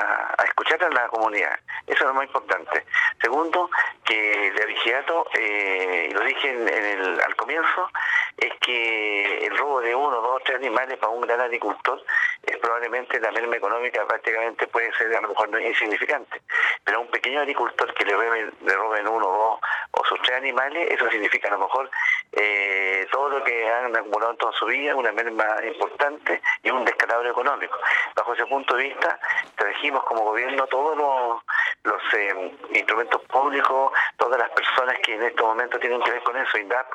a, escuchar a la comunidad. Eso es lo más importante. Segundo, que el vigiato, eh, lo dije en, el, al comienzo, es que el robo de uno, dos, tres animales para un gran agricultor es probablemente la merma económica prácticamente puede ser a lo mejor insignificante. Pero a un pequeño agricultor que le, le roben uno, dos o sus tres animales, eso significa a lo mejor eh, todo lo que han acumulado en toda su vida, una merma importante y un descalabro económico. Bajo ese punto de vista, trajimos como gobierno todos los, eh, instrumentos públicos, todas las personas que en este momento tienen que ver con eso, INDAP,